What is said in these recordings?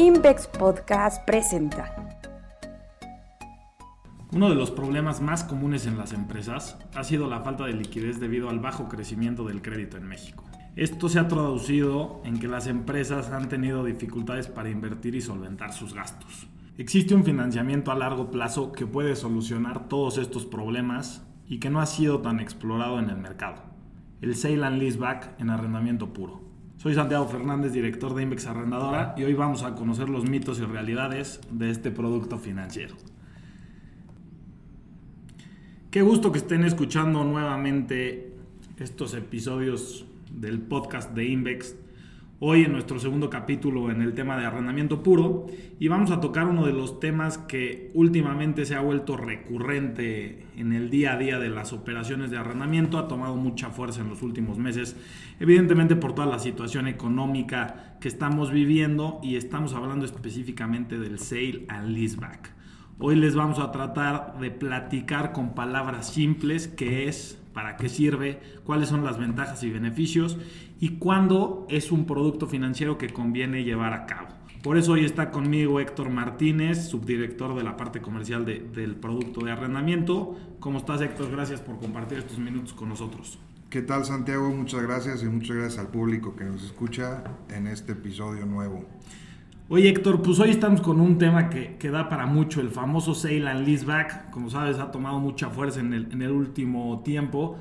Invex Podcast presenta. Uno de los problemas más comunes en las empresas ha sido la falta de liquidez debido al bajo crecimiento del crédito en México. Esto se ha traducido en que las empresas han tenido dificultades para invertir y solventar sus gastos. Existe un financiamiento a largo plazo que puede solucionar todos estos problemas y que no ha sido tan explorado en el mercado. El Sale and Leaseback en arrendamiento puro. Soy Santiago Fernández, director de Invex Arrendadora, y hoy vamos a conocer los mitos y realidades de este producto financiero. Qué gusto que estén escuchando nuevamente estos episodios del podcast de Invex. Hoy en nuestro segundo capítulo en el tema de arrendamiento puro y vamos a tocar uno de los temas que últimamente se ha vuelto recurrente en el día a día de las operaciones de arrendamiento, ha tomado mucha fuerza en los últimos meses, evidentemente por toda la situación económica que estamos viviendo y estamos hablando específicamente del sale and leaseback. Hoy les vamos a tratar de platicar con palabras simples qué es, para qué sirve, cuáles son las ventajas y beneficios y cuándo es un producto financiero que conviene llevar a cabo. Por eso hoy está conmigo Héctor Martínez, subdirector de la parte comercial del producto de arrendamiento. ¿Cómo estás Héctor? Gracias por compartir estos minutos con nosotros. ¿Qué tal Santiago? Muchas gracias y muchas gracias al público que nos escucha en este episodio nuevo. Oye Héctor, pues hoy estamos con un tema que, que, da para mucho, el famoso sale and leaseback. Como sabes, ha tomado mucha fuerza en el, en el último tiempo.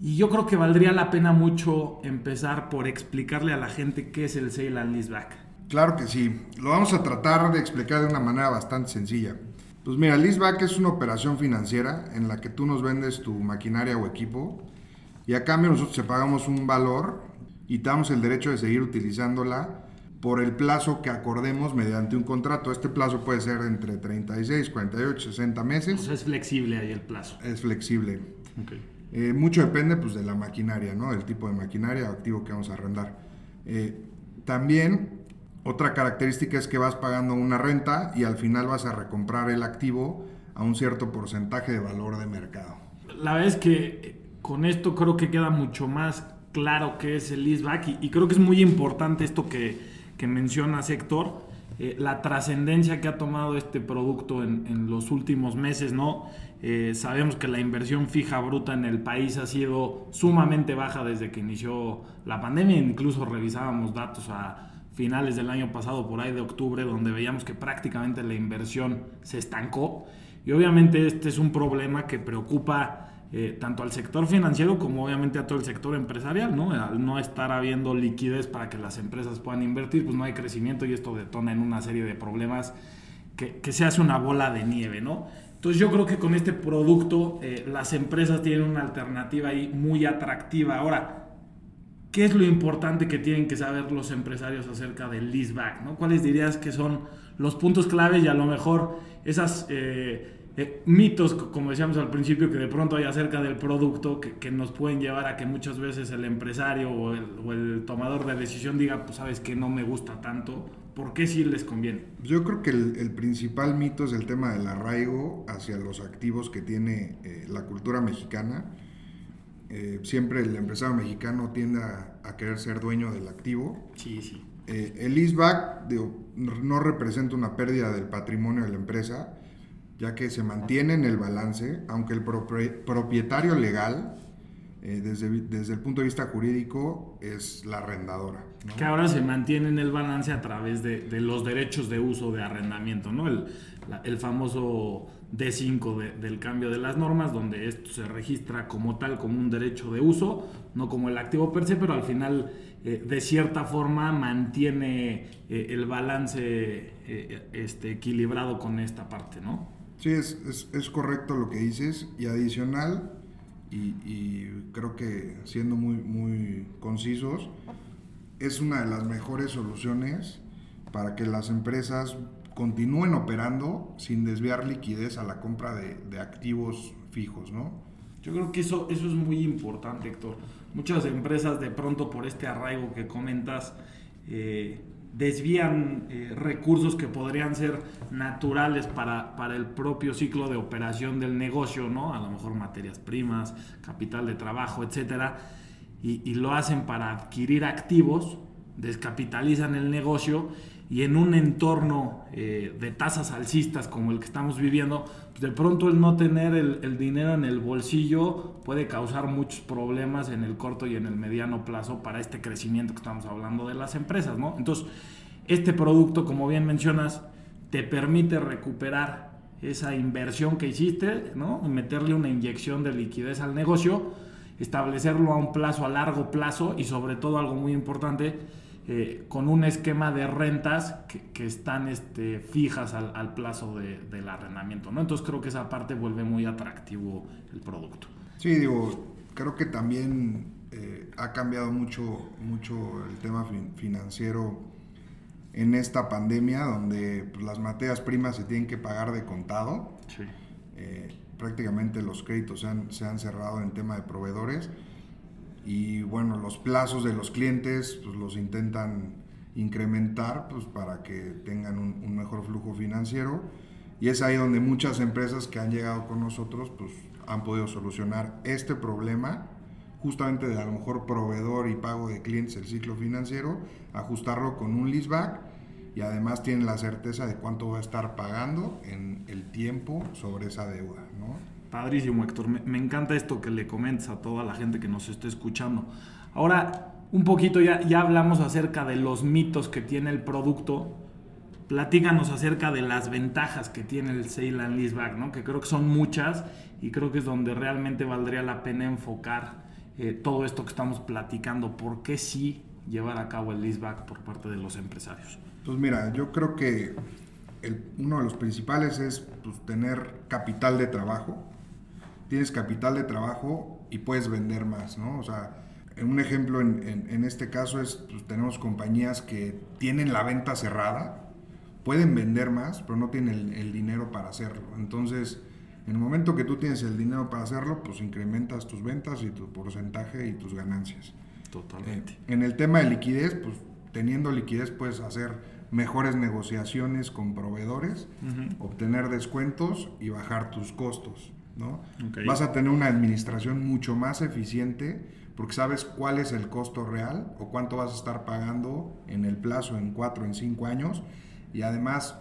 Y yo creo que valdría la pena mucho empezar por explicarle a la gente qué es el sale and leaseback. Claro que sí, lo vamos a tratar de explicar de una manera bastante sencilla. Pues mira, leaseback es una operación financiera en la que tú nos vendes tu maquinaria o equipo y a cambio nosotros te pagamos un valor y te damos el derecho de seguir utilizándola por el plazo que acordemos mediante un contrato. Este plazo puede ser entre 36, 48, 60 meses. Pues es flexible ahí el plazo. Es flexible. Okay. Eh, mucho depende pues, de la maquinaria, ¿no? del tipo de maquinaria o activo que vamos a arrendar. Eh, también otra característica es que vas pagando una renta y al final vas a recomprar el activo a un cierto porcentaje de valor de mercado. La verdad es que con esto creo que queda mucho más claro qué es el leaseback y, y creo que es muy importante esto que, que mencionas, Héctor, eh, la trascendencia que ha tomado este producto en, en los últimos meses, ¿no? Eh, sabemos que la inversión fija bruta en el país ha sido sumamente baja desde que inició la pandemia, incluso revisábamos datos a finales del año pasado, por ahí de octubre, donde veíamos que prácticamente la inversión se estancó. Y obviamente este es un problema que preocupa eh, tanto al sector financiero como obviamente a todo el sector empresarial, ¿no? Al no estar habiendo liquidez para que las empresas puedan invertir, pues no hay crecimiento y esto detona en una serie de problemas que, que se hace una bola de nieve, ¿no? Entonces yo creo que con este producto eh, las empresas tienen una alternativa ahí muy atractiva. Ahora, ¿qué es lo importante que tienen que saber los empresarios acerca del leaseback? ¿no? ¿Cuáles dirías que son los puntos clave y a lo mejor esas... Eh, eh, mitos, como decíamos al principio, que de pronto hay acerca del producto que, que, nos pueden llevar a que muchas veces el empresario o el, o el, tomador de decisión diga, pues sabes que no me gusta tanto, ¿por qué sí les conviene? Yo creo que el, el principal mito es el tema del arraigo hacia los activos que tiene eh, la cultura mexicana. Eh, siempre el empresario mexicano tiende a, a, querer ser dueño del activo. Sí, sí. el leaseback no representa una pérdida del patrimonio de la empresa, ya que se mantiene en el balance, aunque el propietario legal, eh, desde, desde, el punto de vista jurídico, es la arrendadora. Que ahora se mantiene en el balance a través de, los derechos de uso de arrendamiento, ¿no? El, la, el famoso D5 de, del cambio de las normas, donde esto se registra como tal, como un derecho de uso, no como el activo per se, pero al final, eh, de cierta forma, mantiene eh, el balance eh, este, equilibrado con esta parte, ¿no? Sí, es, es, es, correcto lo que dices y adicional, y, y, creo que siendo muy, muy concisos, es una de las mejores soluciones para que las empresas continúen operando sin desviar liquidez a la compra de, de activos fijos, ¿no? Yo creo que eso, eso es muy importante, Héctor. Muchas empresas de pronto por este arraigo que comentas, eh, desvían eh, recursos que podrían ser naturales para, para, el propio ciclo de operación del negocio, ¿no? A lo mejor materias primas, capital de trabajo, etcétera, y, y lo hacen para adquirir activos, descapitalizan el negocio y en un entorno eh, de tasas alcistas como el que estamos viviendo, pues de pronto el no tener el, dinero en el bolsillo puede causar muchos problemas en el corto y en el mediano plazo para este crecimiento que estamos hablando de las empresas, ¿no? Entonces, este producto, como bien mencionas, te permite recuperar esa inversión que hiciste, ¿no? Meterle una inyección de liquidez al negocio, establecerlo a un plazo a largo plazo y sobre todo algo muy importante, eh, con un esquema de rentas que, están este, fijas al, plazo del arrendamiento, ¿no? Entonces creo que esa parte vuelve muy atractivo el producto. Sí, digo, creo que también eh, ha cambiado mucho, mucho el tema financiero en esta pandemia donde pues, las materias primas se tienen que pagar de contado. Eh, prácticamente los créditos se han, se han, cerrado en tema de proveedores y bueno, los plazos de los clientes pues, los intentan incrementar pues, para que tengan un, mejor flujo financiero y es ahí donde muchas empresas que han llegado con nosotros pues, han podido solucionar este problema justamente de a lo mejor proveedor y pago de clientes el ciclo financiero, ajustarlo con un leaseback y además tienen la certeza de cuánto va a estar pagando en el tiempo sobre esa deuda. ¿no? Padrísimo, Héctor. Me, encanta esto que le comentas a toda la gente que nos esté escuchando. Ahora, un poquito ya, ya hablamos acerca de los mitos que tiene el producto. Platícanos acerca de las ventajas que tiene el Sale and Leaseback, ¿no? que creo que son muchas y creo que es donde realmente valdría la pena enfocar eh, todo esto que estamos platicando. ¿Por qué sí llevar a cabo el leaseback por parte de los empresarios? Pues mira, yo creo que uno de los principales es pues, tener capital de trabajo. Tienes capital de trabajo y puedes vender más, ¿no? O sea, un ejemplo en, este caso es, pues, tenemos compañías que tienen la venta cerrada, pueden vender más, pero no tienen el, dinero para hacerlo. Entonces, en el momento que tú tienes el dinero para hacerlo, pues incrementas tus ventas y tu porcentaje y tus ganancias. Totalmente. Eh, en el tema de liquidez, pues teniendo liquidez puedes hacer mejores negociaciones con proveedores, obtener descuentos y bajar tus costos. ¿No? Vas a tener una administración mucho más eficiente porque sabes cuál es el costo real o cuánto vas a estar pagando en el plazo en cuatro, en cinco años y además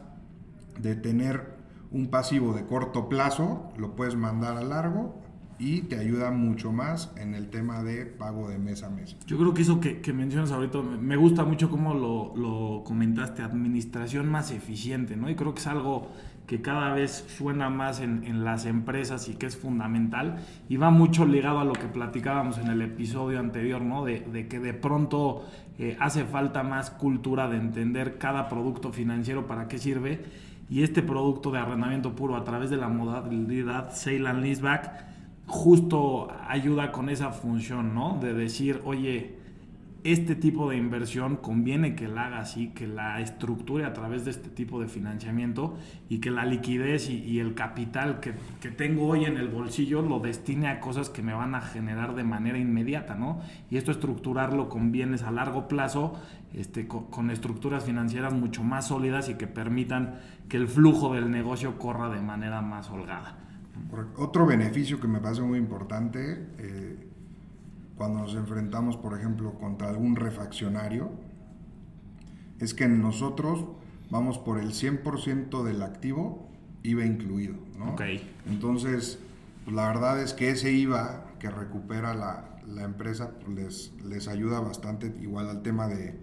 de tener un pasivo de corto plazo, lo puedes mandar a largo y te ayuda mucho más en el tema de pago de mes a mes. Yo creo que eso que, mencionas ahorita, me gusta mucho cómo lo, comentaste, administración más eficiente, ¿no? Y creo que es algo que cada vez suena más en, las empresas y que es fundamental y va mucho ligado a lo que platicábamos en el episodio anterior, ¿no? De, que de pronto eh, hace falta más cultura de entender cada producto financiero para qué sirve y este producto de arrendamiento puro a través de la modalidad Sale and Leaseback justo ayuda con esa función, ¿no? De decir, oye, este tipo de inversión conviene que la haga así, que la estructure a través de este tipo de financiamiento y que la liquidez y, el capital que, tengo hoy en el bolsillo lo destine a cosas que me van a generar de manera inmediata, ¿no? Y esto estructurarlo con bienes a largo plazo, este, con estructuras financieras mucho más sólidas y que permitan que el flujo del negocio corra de manera más holgada. Otro beneficio que me parece muy importante, eh, cuando nos enfrentamos, por ejemplo, contra algún refaccionario, es que nosotros vamos por el 100% del activo, IVA incluido. ¿no? Entonces, pues, la verdad es que ese IVA que recupera la, empresa pues, les, les ayuda bastante igual al tema de,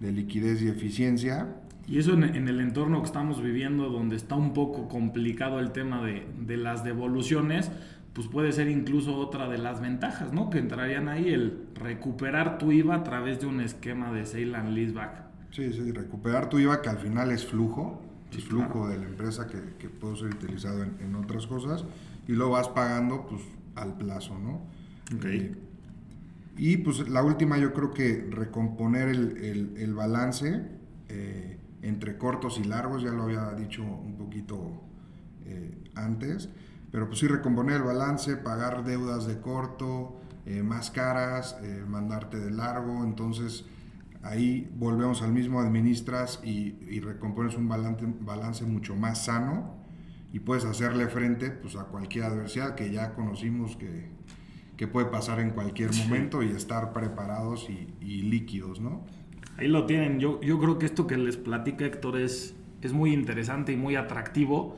de liquidez y eficiencia y eso en, el entorno que estamos viviendo, donde está un poco complicado el tema de, las devoluciones, pues puede ser incluso otra de las ventajas, ¿no? Que entrarían ahí el recuperar tu IVA a través de un esquema de sale and leaseback. Sí, sí, recuperar tu IVA que al final es flujo, es flujo de la empresa que, que puede ser utilizado en, otras cosas y lo vas pagando pues al plazo, ¿no? Okay. y pues la última yo creo que recomponer el, el, balance. Eh, entre cortos y largos, ya lo había dicho un poquito eh, antes, pero pues sí recomponer el balance, pagar deudas de corto, eh, más caras, eh, mandarte de largo, entonces ahí volvemos al mismo, administras y, y recompones un balance, balance mucho más sano y puedes hacerle frente pues, a cualquier adversidad que ya conocimos que, que puede pasar en cualquier momento y estar preparados y, y líquidos, ¿no? Ahí lo tienen. Yo, yo creo que esto que les platica Héctor es, es muy interesante y muy atractivo.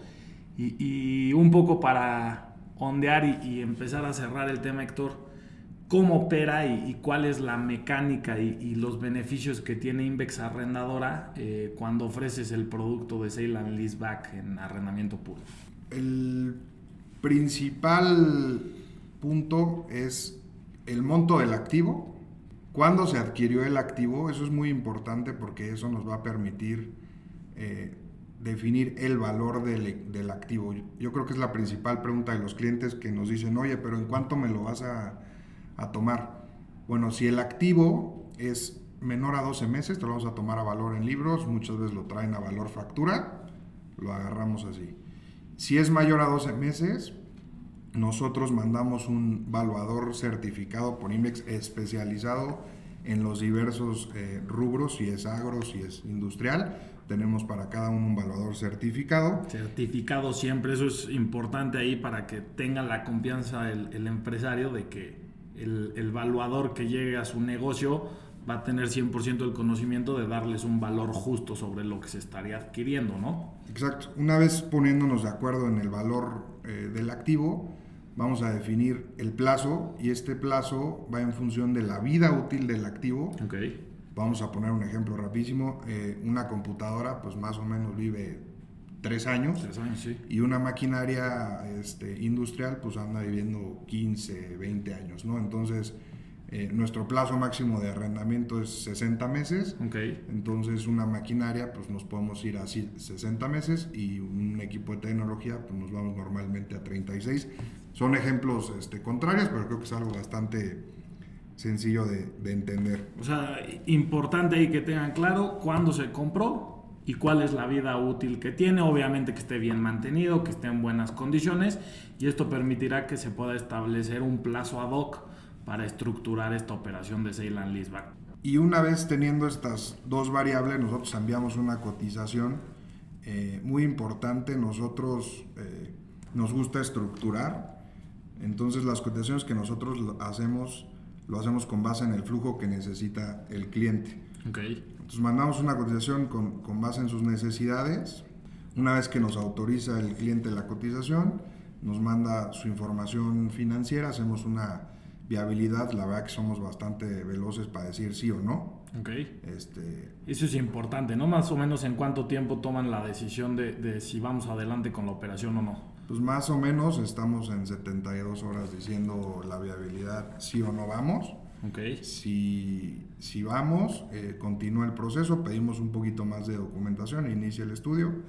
Y, un poco para ondear y, empezar a cerrar el tema, Héctor, ¿cómo opera y, y cuál es la mecánica y, los beneficios que tiene Invex Arrendadora eh, cuando ofreces el producto de Sale and Leaseback en arrendamiento puro? El principal punto es el monto del activo ¿Cuándo se adquirió el activo? Eso es muy importante porque eso nos va a permitir eh, definir el valor del, del, activo. Yo creo que es la principal pregunta de los clientes que nos dicen, oye, pero ¿en cuánto me lo vas a, a tomar? Bueno, si el activo es menor a 12 meses, te lo vamos a tomar a valor en libros, muchas veces lo traen a valor factura, lo agarramos así. Si es mayor a 12 meses, nosotros mandamos un valuador certificado por IMEX especializado en los diversos eh, rubros, si es agro, si es industrial. Tenemos para cada uno un valuador certificado. Certificado siempre, eso es importante ahí para que tenga la confianza el, el empresario de que el, el evaluador que llegue a su negocio va a tener 100% el conocimiento de darles un valor justo sobre lo que se estaría adquiriendo, ¿no? Exacto. Una vez poniéndonos de acuerdo en el valor eh, del activo, vamos a definir el plazo y este plazo va en función de la vida útil del activo. Okay. Vamos a poner un ejemplo rapidísimo. Eh, una computadora pues más o menos vive tres años. Tres años, sí. Y una maquinaria este, industrial pues anda viviendo 15, 20 años, ¿no? Entonces eh, nuestro plazo máximo de arrendamiento es 60 meses. Okay. Entonces, una maquinaria, pues nos podemos ir a 60 meses y un equipo de tecnología, pues nos vamos normalmente a 36. Son ejemplos este, contrarios, pero creo que es algo bastante sencillo de, de entender. O sea, importante ahí que tengan claro cuándo se compró y cuál es la vida útil que tiene. Obviamente que esté bien mantenido, que esté en buenas condiciones y esto permitirá que se pueda establecer un plazo ad hoc para estructurar esta operación de and leaseback. Y una vez teniendo estas dos variables, nosotros enviamos una cotización eh, muy importante. Nosotros eh, nos gusta estructurar. Entonces las cotizaciones que nosotros hacemos, lo hacemos con base en el flujo que necesita el cliente. Okay. Entonces mandamos una cotización con, con base en sus necesidades. Una vez que nos autoriza el cliente la cotización, nos manda su información financiera, hacemos una viabilidad, la verdad que somos bastante veloces para decir sí o no. Ok. Este, Eso es importante, ¿no? Más o menos en cuánto tiempo toman la decisión de, de, si vamos adelante con la operación o no. Pues más o menos estamos en 72 horas diciendo la viabilidad sí o no vamos. Ok. Si, si vamos, eh, continúa el proceso, pedimos un poquito más de documentación, inicia el estudio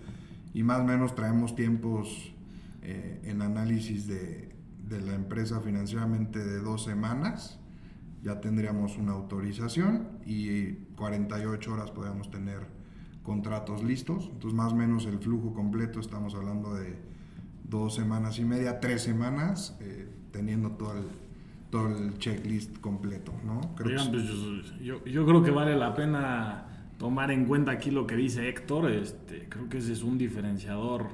y más o menos traemos tiempos eh, en análisis de, de la empresa financieramente de dos semanas, ya tendríamos una autorización y 48 horas podríamos tener contratos listos. Entonces, más o menos el flujo completo, estamos hablando de dos semanas y media, tres semanas, eh, teniendo todo el, todo el checklist completo, ¿no? Creo Oigan, pues yo, yo, creo que vale la pena tomar en cuenta aquí lo que dice Héctor. Este, creo que ese es un diferenciador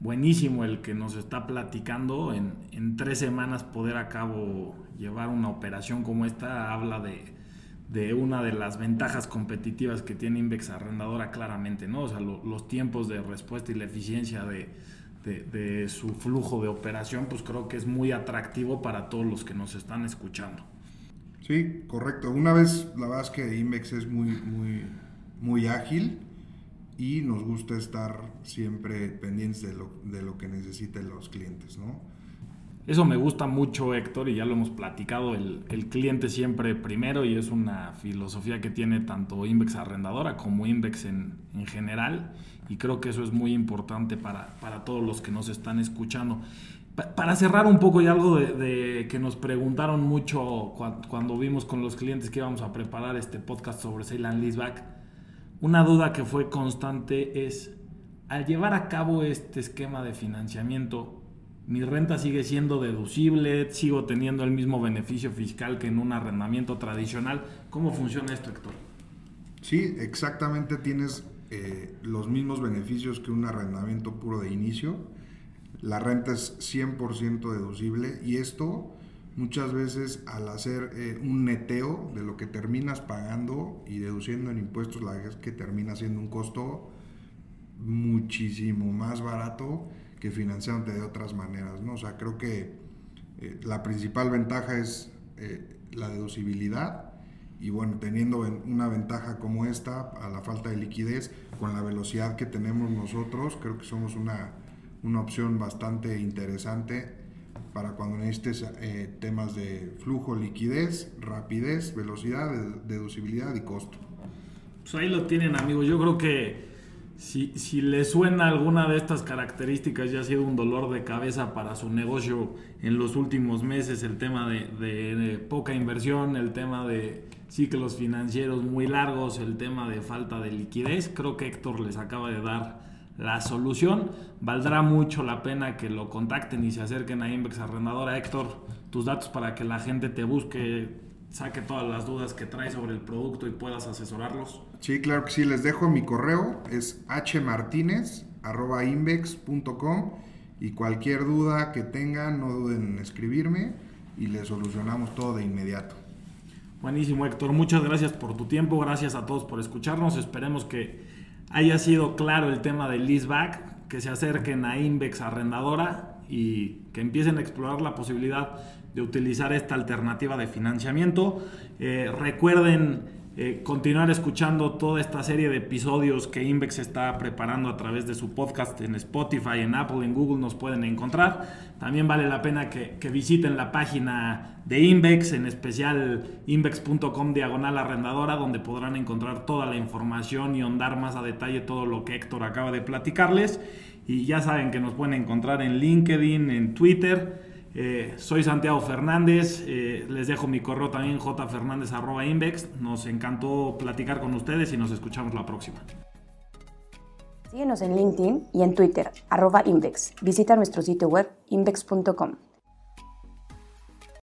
buenísimo el que nos está platicando. En, en, tres semanas poder a cabo llevar una operación como esta habla de, de una de las ventajas competitivas que tiene Invex Arrendadora claramente, ¿no? O sea, lo, los tiempos de respuesta y la eficiencia de, de, de, su flujo de operación, pues creo que es muy atractivo para todos los que nos están escuchando. Sí, correcto. Una vez, la verdad es que Invex es muy, muy, muy ágil y nos gusta estar siempre pendientes de lo, de lo que necesiten los clientes, ¿no? Eso me gusta mucho, Héctor, y ya lo hemos platicado, el, el, cliente siempre primero y es una filosofía que tiene tanto Invex Arrendadora como Invex en, en general y creo que eso es muy importante para, para todos los que nos están escuchando. Pa para cerrar un poco y algo de, de, que nos preguntaron mucho cuando, cuando vimos con los clientes que íbamos a preparar este podcast sobre and Leaseback, una duda que fue constante es, al llevar a cabo este esquema de financiamiento, mi renta sigue siendo deducible, sigo teniendo el mismo beneficio fiscal que en un arrendamiento tradicional. ¿Cómo funciona esto, Héctor? Sí, exactamente tienes eh, los mismos beneficios que un arrendamiento puro de inicio. La renta es 100% deducible y esto muchas veces al hacer eh, un neteo de lo que terminas pagando y deduciendo en impuestos, la verdad que termina siendo un costo muchísimo más barato que financiándote de otras maneras, ¿no? O sea, creo que eh, la principal ventaja es la deducibilidad y bueno, teniendo una ventaja como esta, a la falta de liquidez, con la velocidad que tenemos nosotros, creo que somos una, una opción bastante interesante para cuando necesites eh, temas de flujo, liquidez, rapidez, velocidad, deducibilidad y costo. Pues ahí lo tienen amigos, yo creo que si, si le suena alguna de estas características ya ha sido un dolor de cabeza para su negocio en los últimos meses, el tema de, de poca inversión, el tema de ciclos financieros muy largos, el tema de falta de liquidez, creo que Héctor les acaba de dar la solución. Valdrá mucho la pena que lo contacten y se acerquen a Invex Arrendadora. Héctor, tus datos para que la gente te busque, saque todas las dudas que trae sobre el producto y puedas asesorarlos. Sí, claro que sí. Les dejo mi correo, es hmartinez.invex.com y cualquier duda que tengan, no duden en escribirme y les solucionamos todo de inmediato. Buenísimo, Héctor. Muchas gracias por tu tiempo. Gracias a todos por escucharnos. Esperemos que haya sido claro el tema del leaseback, que se acerquen a Invex Arrendadora y que empiecen a explorar la posibilidad de utilizar esta alternativa de financiamiento. Eh, recuerden eh, continuar escuchando toda esta serie de episodios que Invex está preparando a través de su podcast en Spotify, en Apple, en Google nos pueden encontrar. También vale la pena que, visiten la página de Invex, en especial invex.com diagonal arrendadora, donde podrán encontrar toda la información y ahondar más a detalle todo lo que Héctor acaba de platicarles. Y ya saben que nos pueden encontrar en LinkedIn, en Twitter eh, soy Santiago Fernández, eh, les dejo mi correo también jfernández.invex. Nos encantó platicar con ustedes y nos escuchamos la próxima. Síguenos en LinkedIn y en Twitter, arroba Invex. Visita nuestro sitio web invex.com.